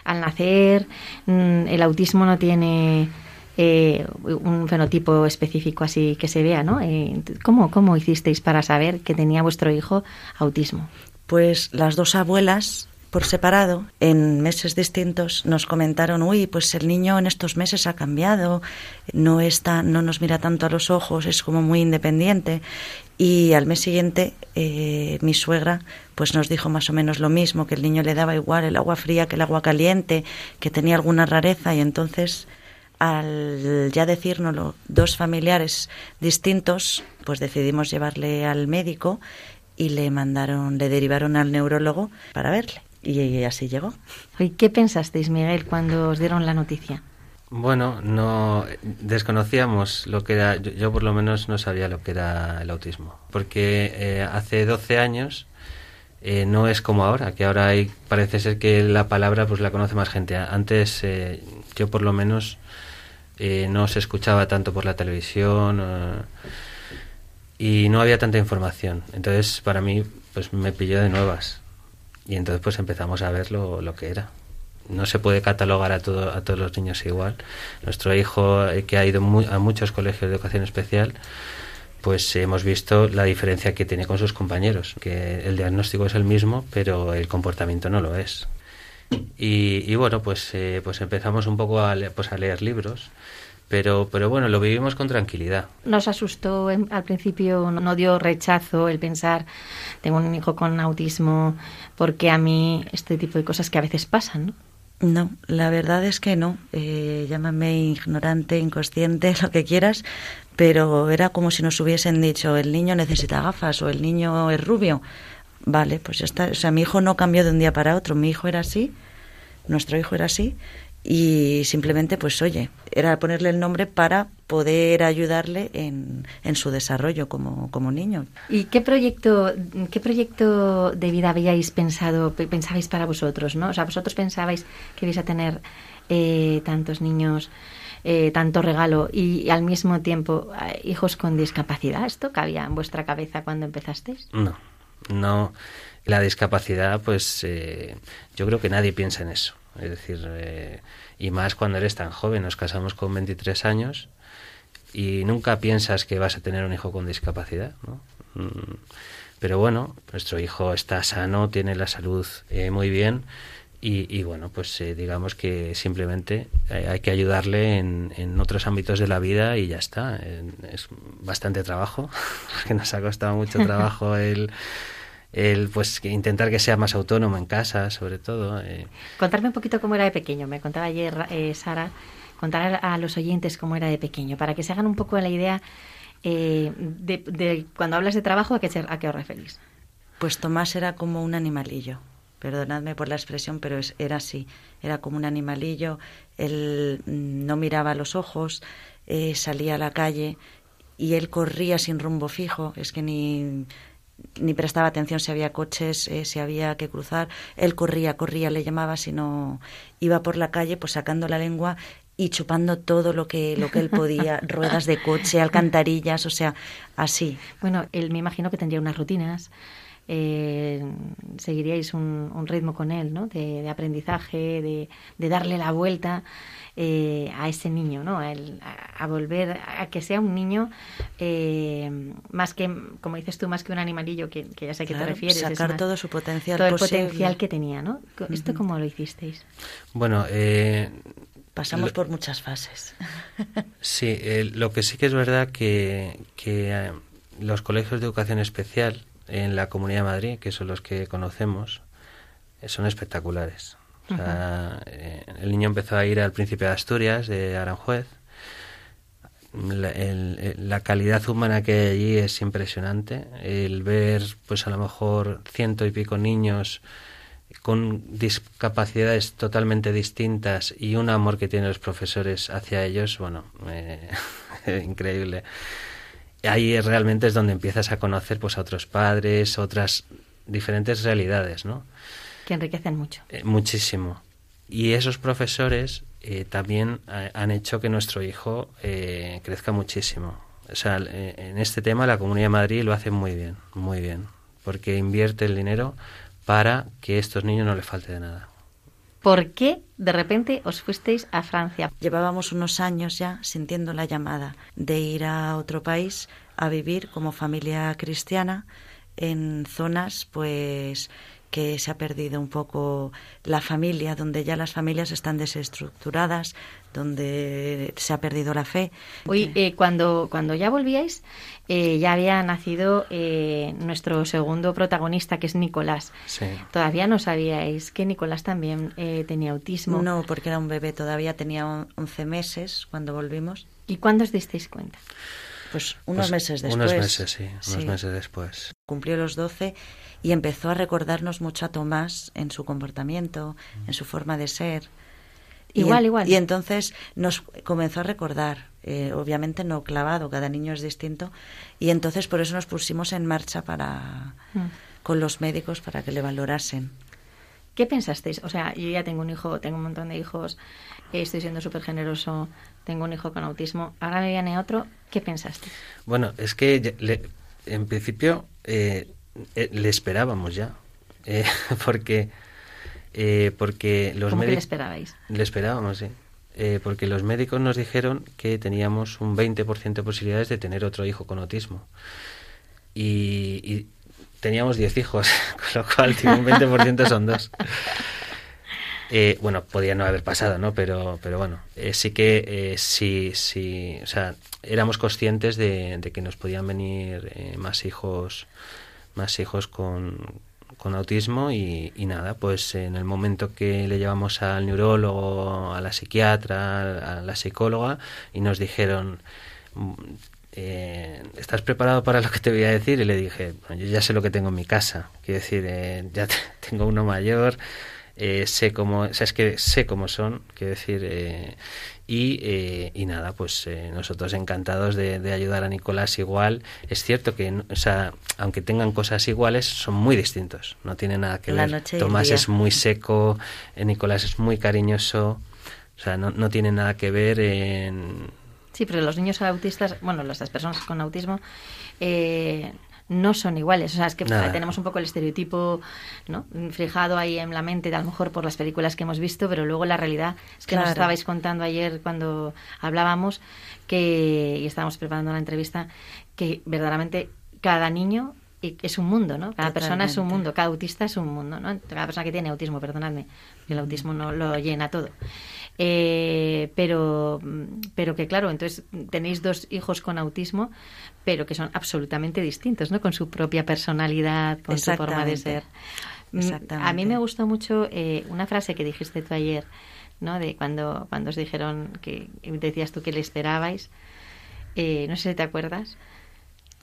al nacer, mm, el autismo no tiene eh, un fenotipo específico así que se vea, ¿no? Eh, ¿cómo, ¿Cómo hicisteis para saber que tenía vuestro hijo autismo? Pues las dos abuelas por separado, en meses distintos, nos comentaron, uy, pues el niño en estos meses ha cambiado, no está, no nos mira tanto a los ojos, es como muy independiente. Y al mes siguiente, eh, mi suegra, pues nos dijo más o menos lo mismo, que el niño le daba igual el agua fría que el agua caliente, que tenía alguna rareza, y entonces al ya decírnoslo dos familiares distintos, pues decidimos llevarle al médico y le mandaron, le derivaron al neurólogo para verle y así llegó. ¿Y qué pensasteis, Miguel, cuando os dieron la noticia? Bueno, no desconocíamos lo que era, yo, por lo menos no sabía lo que era el autismo, porque eh, hace 12 años eh, no es como ahora, que ahora hay, parece ser que la palabra pues la conoce más gente. Antes eh, yo por lo menos no se escuchaba tanto por la televisión y no había tanta información. Entonces para mí pues me pilló de nuevas. Y entonces pues empezamos a ver lo, lo que era. No se puede catalogar a, todo, a todos los niños igual. Nuestro hijo, eh, que ha ido a muchos colegios de educación especial, pues hemos visto la diferencia que tiene con sus compañeros, que el diagnóstico es el mismo, pero el comportamiento no lo es. Y, y bueno, pues, eh, pues empezamos un poco a, pues a leer libros pero, pero bueno, lo vivimos con tranquilidad. ¿Nos asustó al principio, no dio rechazo el pensar, tengo un hijo con autismo, porque a mí este tipo de cosas que a veces pasan, ¿no? No, la verdad es que no. Eh, llámame ignorante, inconsciente, lo que quieras, pero era como si nos hubiesen dicho, el niño necesita gafas o el niño es rubio. Vale, pues ya está. O sea, mi hijo no cambió de un día para otro. Mi hijo era así, nuestro hijo era así, y simplemente pues oye era ponerle el nombre para poder ayudarle en, en su desarrollo como, como, niño. Y qué proyecto qué proyecto de vida habíais pensado pensabais para vosotros no o sea vosotros pensabais que ibais a tener eh, tantos niños eh, tanto regalo y, al mismo tiempo eh, hijos con discapacidad. Esto cabía en vuestra cabeza cuando empezasteis no no. La discapacidad pues yo creo que nadie piensa en eso es decir, eh, y más cuando eres tan joven, nos casamos con 23 años y nunca piensas que vas a tener un hijo con discapacidad, ¿no? Mm, pero bueno, nuestro hijo está sano, tiene la salud eh, muy bien y, bueno, pues eh, digamos que simplemente hay que ayudarle en, en, otros ámbitos de la vida y ya está. es bastante trabajo, porque nos ha costado mucho trabajo el el pues intentar que sea más autónomo en casa, sobre todo. Eh. Contarme un poquito cómo era de pequeño. Me contaba ayer eh, Sara, contar a, los oyentes cómo era de pequeño, para que se hagan un poco la idea eh, de, cuando hablas de trabajo, ¿a qué, a qué os referís? Pues Tomás era como un animalillo. Perdonadme por la expresión, pero era así. Era como un animalillo. Él mm, no miraba a los ojos, salía a la calle y él corría sin rumbo fijo. Es que ni ni prestaba atención si había coches, eh, si había que cruzar. Él corría, corría, le llamaba, si no iba por la calle, pues sacando la lengua y chupando todo lo que lo que él podía, ruedas de coche, alcantarillas, o sea, así. Bueno, él me imagino que tendría unas rutinas. Eh, seguiríais un, un, ritmo con él, ¿no? De, aprendizaje, de, de, darle la vuelta eh, a ese niño, ¿no? A, a, volver a que sea un niño eh, más que, como dices tú, más que un animalillo, que, que ya sé a qué te refieres. Sacar todo su potencial Todo el potencial que tenía, ¿no? ¿Esto cómo lo hicisteis? Bueno, eh, Pasamos por muchas fases. Sí, lo que sí que es verdad que, que los colegios de educación especial en la Comunidad de Madrid, que son los que conocemos, eh, son espectaculares. O sea, eh, el niño empezó a ir al Príncipe de Asturias, de Aranjuez. La, la, calidad humana que hay allí es impresionante. El ver, pues a lo mejor ciento y pico niños con discapacidades totalmente distintas y un amor que tienen los profesores hacia ellos, bueno, eh, increíble ahí realmente es donde empiezas a conocer pues a otros padres, otras diferentes realidades, ¿no? Que enriquecen mucho. Eh, muchísimo. Y esos profesores eh, también han hecho que nuestro hijo eh, crezca muchísimo. O sea, en este tema la Comunidad de Madrid lo hace muy bien, muy bien, porque invierte el dinero para que a estos niños no les falte de nada. ¿Por qué de repente os fuisteis a Francia? Llevábamos unos años ya sintiendo la llamada de ir a otro país a vivir como familia cristiana en zonas pues que se ha perdido un poco la familia, donde ya las familias están desestructuradas, donde se ha perdido la fe. Hoy, eh, cuando, cuando ya volvíais, eh, ya había nacido eh, nuestro segundo protagonista, que es Nicolás. Todavía no sabíais que Nicolás también tenía autismo. No, porque era un bebé, todavía tenía 11 meses cuando volvimos. ¿Y cuándo os disteis cuenta? Pues unos pues meses después. Unos meses, sí, unos meses después. Cumplió los 12 y empezó a recordarnos mucho a Tomás en su comportamiento, en su forma de ser. Igual, igual. Y entonces nos comenzó a recordar, eh, obviamente no clavado, cada niño es distinto, y entonces por eso nos pusimos en marcha para mm. con los médicos para que le valorasen. ¿Qué pensasteis? O sea, yo ya tengo un hijo, tengo un montón de hijos, estoy siendo súper generoso, tengo un hijo con autismo, ahora me viene otro, ¿qué pensaste? Bueno, es que en principio eh, eh, le esperábamos ya, eh, porque eh, porque los médicos le esperabais? Le esperábamos, sí. porque los médicos nos dijeron que teníamos un 20% de posibilidades de tener otro hijo con autismo. Y, teníamos 10 hijos, con lo cual un 20% son dos. bueno, podía no haber pasado, ¿no? Pero, pero bueno, sí que sí, sí, o sea, éramos conscientes de, que nos podían venir más hijos más hijos con, autismo y, nada, pues en el momento que le llevamos al neurólogo, a la psiquiatra, a la psicóloga y nos dijeron, mm, eh, ¿estás preparado para lo que te voy a decir? Y le dije, yo ya sé lo que tengo en mi casa, quiero decir, eh, ya tengo uno mayor, eh, sé cómo, o sea, es que sé cómo son, quiero decir, eh, y, eh, y, nada, pues nosotros encantados de, ayudar a Nicolás igual. Es cierto que, o sea, aunque tengan cosas iguales, son muy distintos, no tiene nada que ver. Tomás es muy seco, Nicolás es muy cariñoso, o sea, no, no tiene nada que ver en... Sí, pero los niños autistas, bueno, las personas con autismo, eh, no son iguales. O sea, es que tenemos un poco el estereotipo ¿no? fijado ahí en la mente, a lo mejor por las películas que hemos visto, pero luego la realidad es que nos estabais contando ayer cuando hablábamos que, y estábamos preparando la entrevista, que verdaderamente cada niño es un mundo, ¿no? Cada persona es un mundo, cada autista es un mundo, ¿no? Cada persona que tiene autismo, perdonadme, el autismo no lo llena todo. Eh, pero, pero que claro, entonces tenéis dos hijos con autismo, pero que son absolutamente distintos, ¿no? Con su propia personalidad, con su forma de ser. Mm, a mí me gustó mucho eh, una frase que dijiste tú ayer, ¿no? De cuando, cuando os dijeron que decías tú que le esperabais. Eh, no sé si te acuerdas.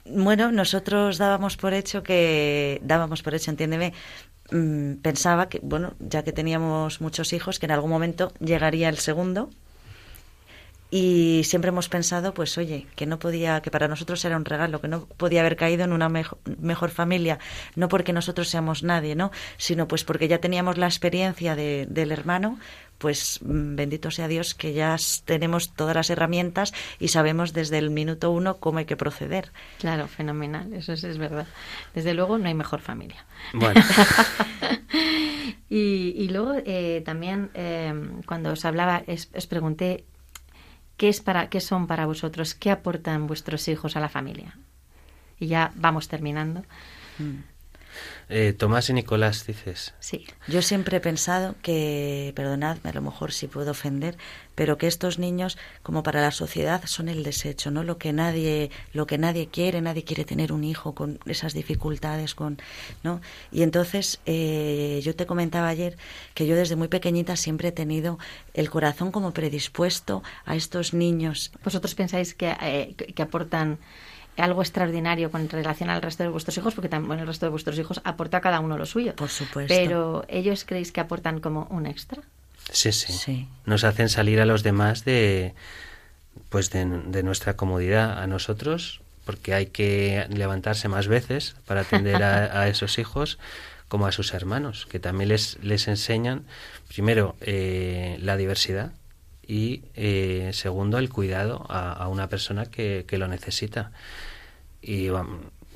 Bueno, nosotros dábamos por hecho que, dábamos por hecho, entiéndeme, mm, pensaba que, bueno, ya que teníamos muchos hijos, que en algún momento llegaría el segundo y siempre hemos pensado, pues oye, que no podía, que para nosotros era un regalo, que no podía haber caído en una mejor, familia, no porque nosotros seamos nadie, ¿no? Sino pues porque ya teníamos la experiencia de, del hermano, pues mm, bendito sea Dios que ya tenemos todas las herramientas y sabemos desde el minuto uno cómo hay que proceder. Claro, fenomenal, eso es, verdad. Desde luego no hay mejor familia. Bueno. y, luego eh, también eh, cuando os hablaba, os pregunté ¿Qué, es para, ¿Qué son para vosotros? ¿Qué aportan vuestros hijos a la familia? Y ya vamos terminando. Mm. Eh, Tomás y Nicolás, dices. Sí. Yo siempre he pensado que, perdonadme, a lo mejor si puedo ofender, pero que estos niños, como para la sociedad, son el desecho, ¿no? Lo que nadie, lo que nadie quiere, nadie quiere tener un hijo con esas dificultades, con, ¿no? Y entonces, eh, yo te comentaba ayer que yo desde muy pequeñita siempre he tenido el corazón como predispuesto a estos niños. ¿Vosotros pensáis que, eh, que aportan algo extraordinario con relación al resto de vuestros hijos, porque también el resto de vuestros hijos aporta a cada uno lo suyo. Por supuesto. Pero ellos creéis que aportan como un extra. Sí, sí. Nos hacen salir a los demás de pues de, nuestra comodidad a nosotros, porque hay que levantarse más veces para atender a, esos hijos como a sus hermanos, que también les, les enseñan, primero, eh, la diversidad, y eh, segundo el cuidado a, una persona que, lo necesita y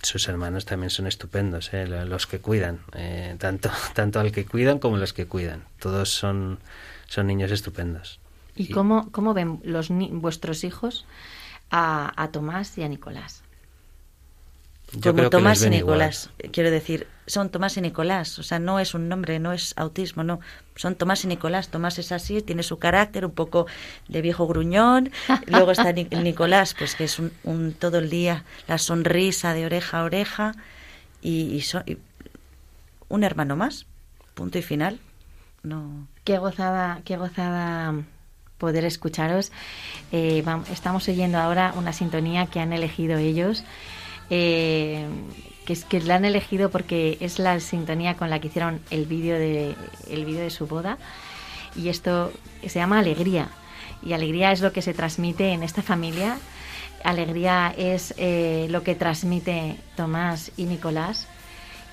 sus hermanos también son estupendos ¿eh? los que cuidan eh, tanto tanto al que cuidan como los que cuidan todos son son niños estupendos y, cómo cómo ven los vuestros hijos a, a Tomás y a Nicolás como Tomás y Nicolás. Quiero decir, son Tomás y Nicolás. O sea, no es un nombre, no es autismo, no. Son Tomás y Nicolás. Tomás es así, tiene su carácter un poco de viejo gruñón. Luego está Nicolás, pues que es un, todo el día la sonrisa de oreja a oreja. Y, un hermano más. Punto y final. No. Qué gozada, qué gozada poder escucharos. Eh, estamos oyendo ahora una sintonía que han elegido ellos eh, que es que la han elegido porque es la sintonía con la que hicieron el vídeo de el vídeo de su boda. Y esto se llama alegría. Y alegría es lo que se transmite en esta familia. Alegría es eh, lo que transmite Tomás y Nicolás.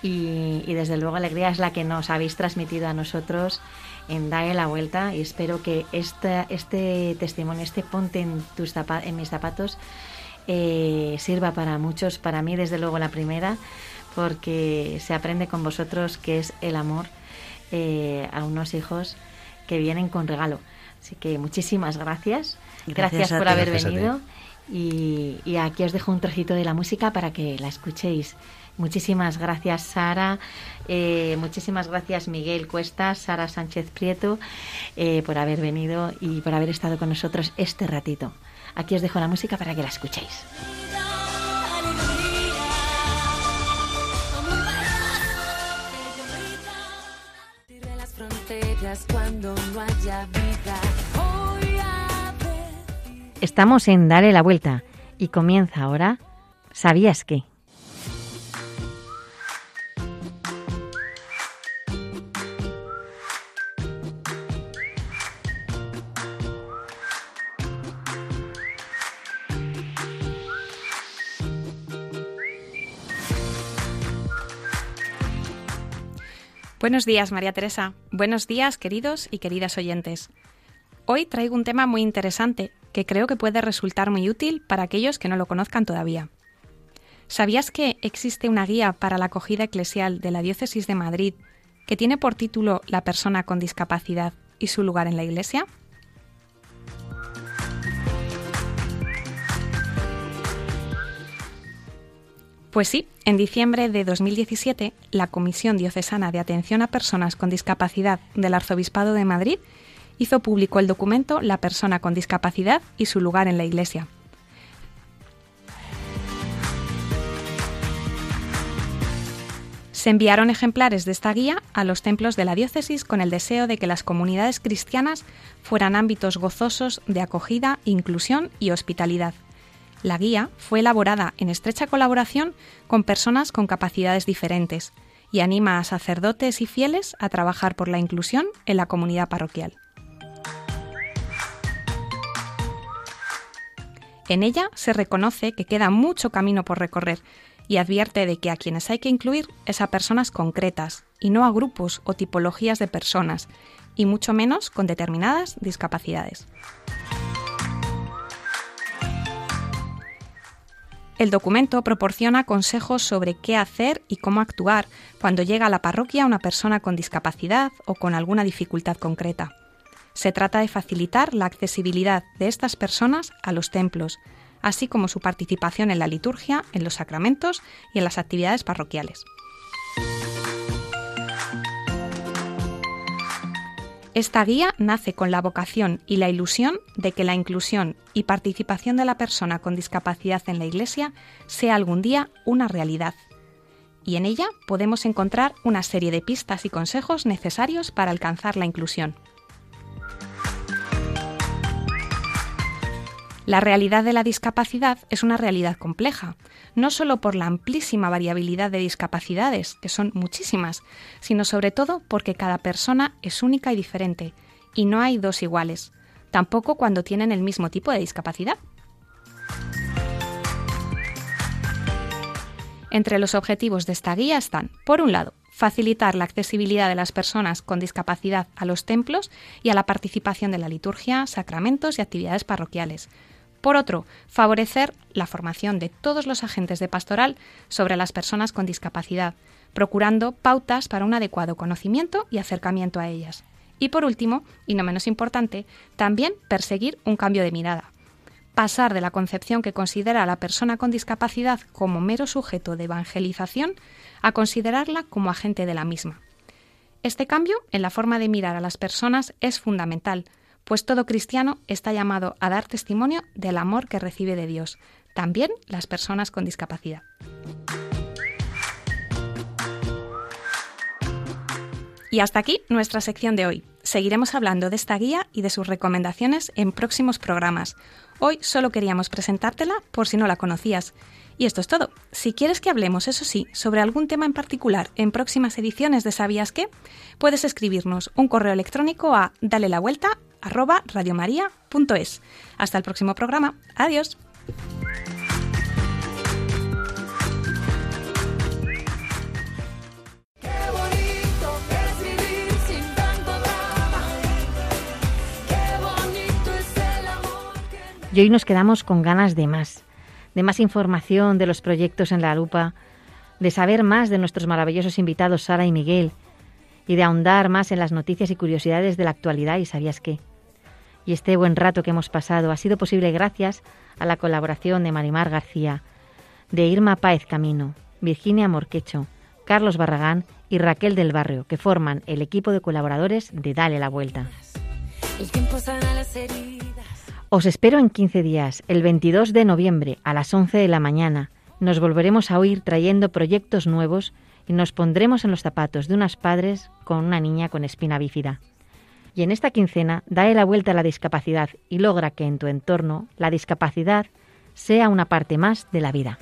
Y, desde luego alegría es la que nos habéis transmitido a nosotros en Dale la Vuelta. Y espero que este, este testimonio, este ponte en, tus en mis zapatos, eh, sirva para muchos, para mí desde luego la primera, porque se aprende con vosotros que es el amor eh, a unos hijos que vienen con regalo. Así que muchísimas gracias. Gracias, por haber venido. Y, y, aquí os dejo un trocito de la música para que la escuchéis. Muchísimas gracias, Sara. Eh, muchísimas gracias, Miguel Cuesta, Sara Sánchez Prieto, por haber venido y por haber estado con nosotros este ratito. Aquí os dejo la música para que la escuchéis. Estamos en Dale la Vuelta y comienza ahora ¿Sabías qué? Buenos días, María Teresa. Buenos días, queridos y queridas oyentes. Hoy traigo un tema muy interesante que creo que puede resultar muy útil para aquellos que no lo conozcan todavía. ¿Sabías que existe una guía para la acogida eclesial de la Diócesis de Madrid que tiene por título La persona con discapacidad y su lugar en la Iglesia? Pues sí, en diciembre de 2017, la Comisión Diocesana de Atención a Personas con Discapacidad del Arzobispado de Madrid hizo público el documento La persona con discapacidad y su lugar en la Iglesia. Se enviaron ejemplares de esta guía a los templos de la diócesis con el deseo de que las comunidades cristianas fueran ámbitos gozosos de acogida, inclusión y hospitalidad. La guía fue elaborada en estrecha colaboración con personas con capacidades diferentes y anima a sacerdotes y fieles a trabajar por la inclusión en la comunidad parroquial. En ella se reconoce que queda mucho camino por recorrer y advierte de que a quienes hay que incluir es a personas concretas y no a grupos o tipologías de personas, y mucho menos con determinadas discapacidades. El documento proporciona consejos sobre qué hacer y cómo actuar cuando llega a la parroquia una persona con discapacidad o con alguna dificultad concreta. Se trata de facilitar la accesibilidad de estas personas a los templos, así como su participación en la liturgia, en los sacramentos y en las actividades parroquiales. Esta guía nace con la vocación y la ilusión de que la inclusión y participación de la persona con discapacidad en la Iglesia sea algún día una realidad. Y en ella podemos encontrar una serie de pistas y consejos necesarios para alcanzar la inclusión. La realidad de la discapacidad es una realidad compleja, no solo por la amplísima variabilidad de discapacidades, que son muchísimas, sino sobre todo porque cada persona es única y diferente, y no hay dos iguales, tampoco cuando tienen el mismo tipo de discapacidad. Entre los objetivos de esta guía están, por un lado, facilitar la accesibilidad de las personas con discapacidad a los templos y a la participación de la liturgia, sacramentos y actividades parroquiales, por otro, favorecer la formación de todos los agentes de pastoral sobre las personas con discapacidad, procurando pautas para un adecuado conocimiento y acercamiento a ellas. Y por último, y no menos importante, también perseguir un cambio de mirada. Pasar de la concepción que considera a la persona con discapacidad como mero sujeto de evangelización a considerarla como agente de la misma. Este cambio en la forma de mirar a las personas es fundamental, pues todo cristiano está llamado a dar testimonio del amor que recibe de Dios, también las personas con discapacidad. Y hasta aquí nuestra sección de hoy. Seguiremos hablando de esta guía y de sus recomendaciones en próximos programas. Hoy solo queríamos presentártela por si no la conocías. Y esto es todo. Si quieres que hablemos, eso sí, sobre algún tema en particular en próximas ediciones de Sabías qué, puedes escribirnos un correo electrónico a dale la vuelta arroba radiomaria.es. Hasta el próximo programa. Adiós. Y hoy nos quedamos con ganas de más, de más información de los proyectos en la lupa, de saber más de nuestros maravillosos invitados Sara y Miguel, y de ahondar más en las noticias y curiosidades de la actualidad y sabías qué y este buen rato que hemos pasado ha sido posible gracias a la colaboración de Marimar García, de Irma Páez Camino, Virginia Morquecho, Carlos Barragán y Raquel del Barrio, que forman el equipo de colaboradores de Dale la Vuelta. Os espero en 15 días, el 22 de noviembre a las 11 de la mañana. Nos volveremos a oír trayendo proyectos nuevos y nos pondremos en los zapatos de unas padres con una niña con espina bífida. Y en esta quincena, dale la vuelta a la discapacidad y logra que en tu entorno la discapacidad sea una parte más de la vida.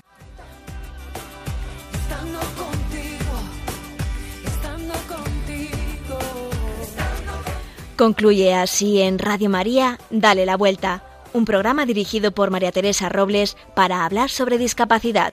Concluye así en Radio María, Dale la Vuelta, un programa dirigido por María Teresa Robles para hablar sobre discapacidad.